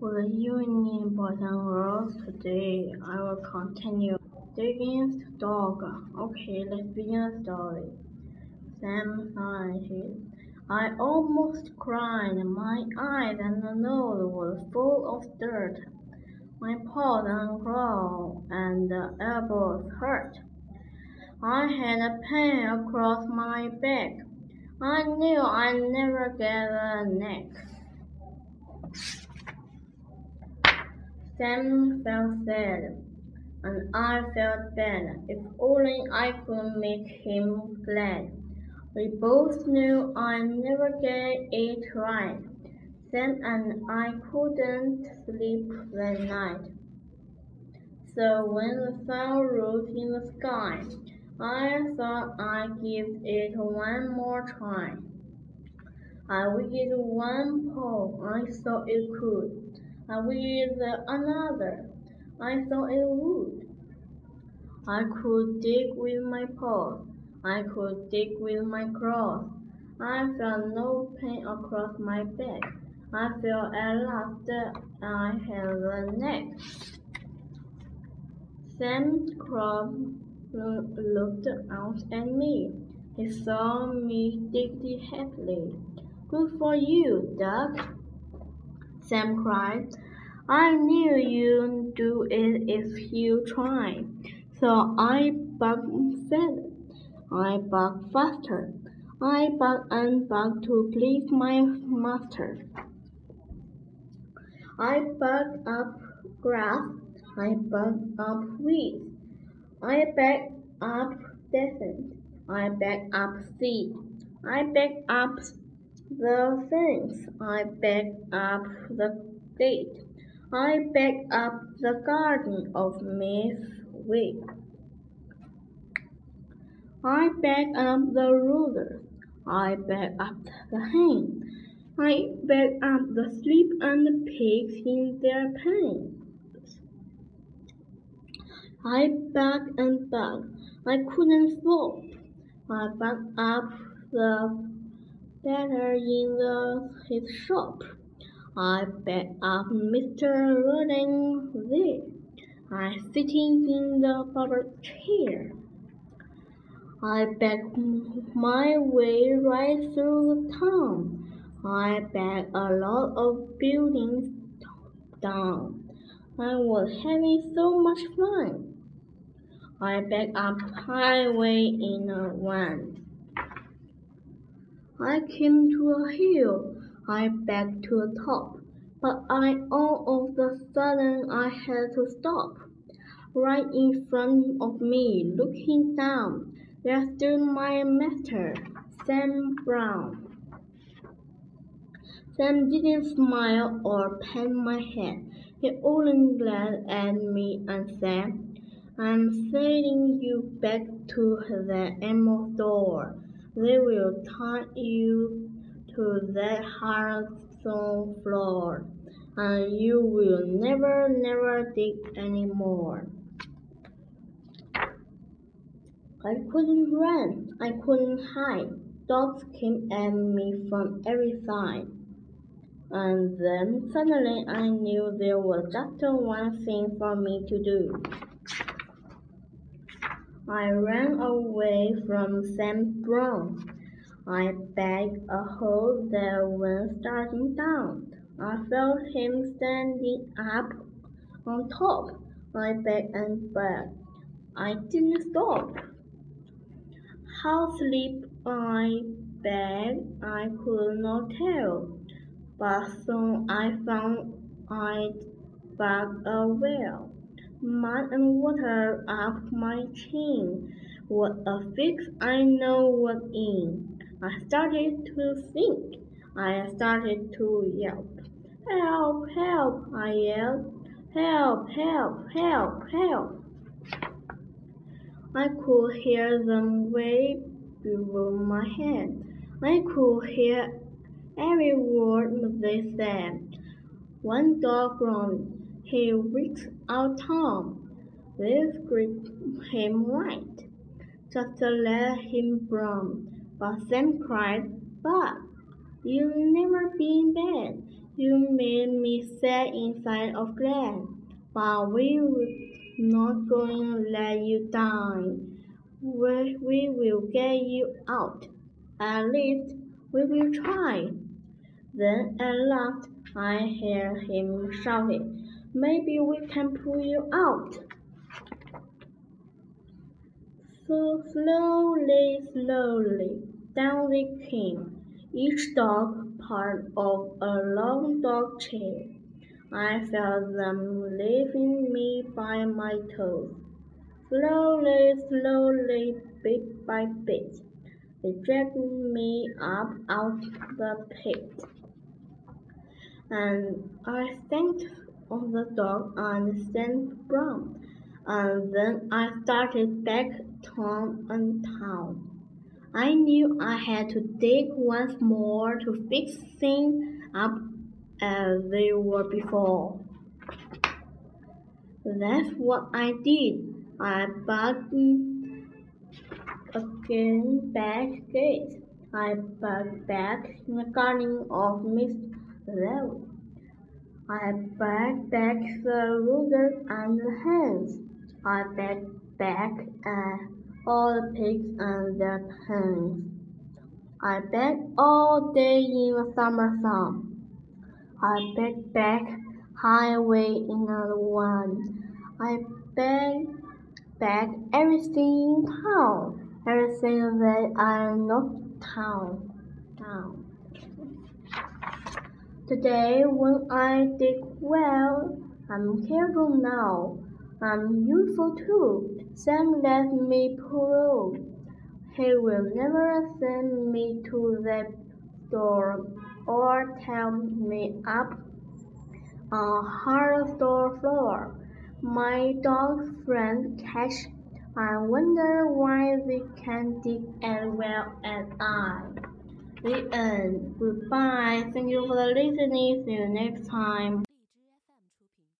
Good evening, boys and girls. Today I will continue Digging-est dog. Okay, let's begin the story. Sam sighed. I almost cried. My eyes and nose were full of dirt. My paws and claws and elbows hurt. I had a pain across my back. I knew I'd never get a neck. Sam felt sad, and I felt bad. If only I could make him glad. We both knew I'd never get it right. Sam and I couldn't sleep that night. So when the sun rose in the sky, I thought I'd give it one more try. I waited one paw, I thought it could. Uh, I waited another, I thought it would. I could dig with my paws, I could dig with my claws. I felt no pain across my back. I felt at last that I had a neck. Sam Crow looked out at me. He saw me dig happily. Good for you, Duke, Sam cried. I knew you'd do it if you tried. So I bugged faster. I bugged faster. I bugged and bugged to please my master. I bugged up grass. I bugged up weeds. I back up descent. I back up seed. I back up the things. I back up the gate. I back up the garden of Miss Wig. I back up the ruler. I back up the hen. I back up the sheep and the pigs in their pens. I begged and begged. I couldn't stop. I begged up the beggar in the, his shop. I begged up Mr. Rodin there. I sitting in the barber chair. I begged my way right through the town. I begged a lot of buildings down. I was having so much fun. I backed up highway in a van. I came to a hill. I backed to the top. But I all of a sudden I had to stop. Right in front of me, looking down, there stood my master, Sam Brown. Sam didn't smile or pat my head. He only glared at me and said, I'm sending you back to the emerald door. They will tie you to that hard stone floor, and you will never, never dig anymore. I couldn't run. I couldn't hide. Dogs came at me from every side. And then suddenly I knew there was just one thing for me to do. I ran away from Sam Brown. I begged a hole there when starting down. I felt him standing up on top. I begged and begged. I didn't stop. How sleep I begged I could not tell, but soon I found I'd dug a well mud and water up my chin. What a fix I know what in. I started to think. I started to yelp. Help, help, I yelled. Help, help, help, help. I could hear them way below my head. I could hear every word they said. One dog groaned. He reached out Tom. This gripped him right. Just to let him roam. But Sam cried, But you've never been bad. You made me sit inside of Glen, but we were not going to let you down. We, we will get you out. At least we will try. Then at last I hear him shouting, Maybe we can pull you out. So slowly, slowly, down they came, each dog part of a long dog chain. I felt them lifting me by my toes. Slowly, slowly, bit by bit, they dragged me up out the pit. And I thanked on the dog and Sam Brown, and then uh, I started back town and town. I knew I had to dig once more to fix things up as they were before. That's what I did. I bugged again back gate. I bugged back in the garden of Miss Lewis. I bagged back the roosters and the hens. I bagged back uh, all the pigs and their hens. I begged all day in the summer sun. I begged back highway in the one. I begged back everything in town, everything that I not town, town. Today, when I dig well, I'm careful now. I'm useful too. Sam let me pull. He will never send me to the door or tell me up on hard store floor. My dog friend catch. I wonder why they can dig as well as I. The end. Goodbye. Thank you for listening. See you next time.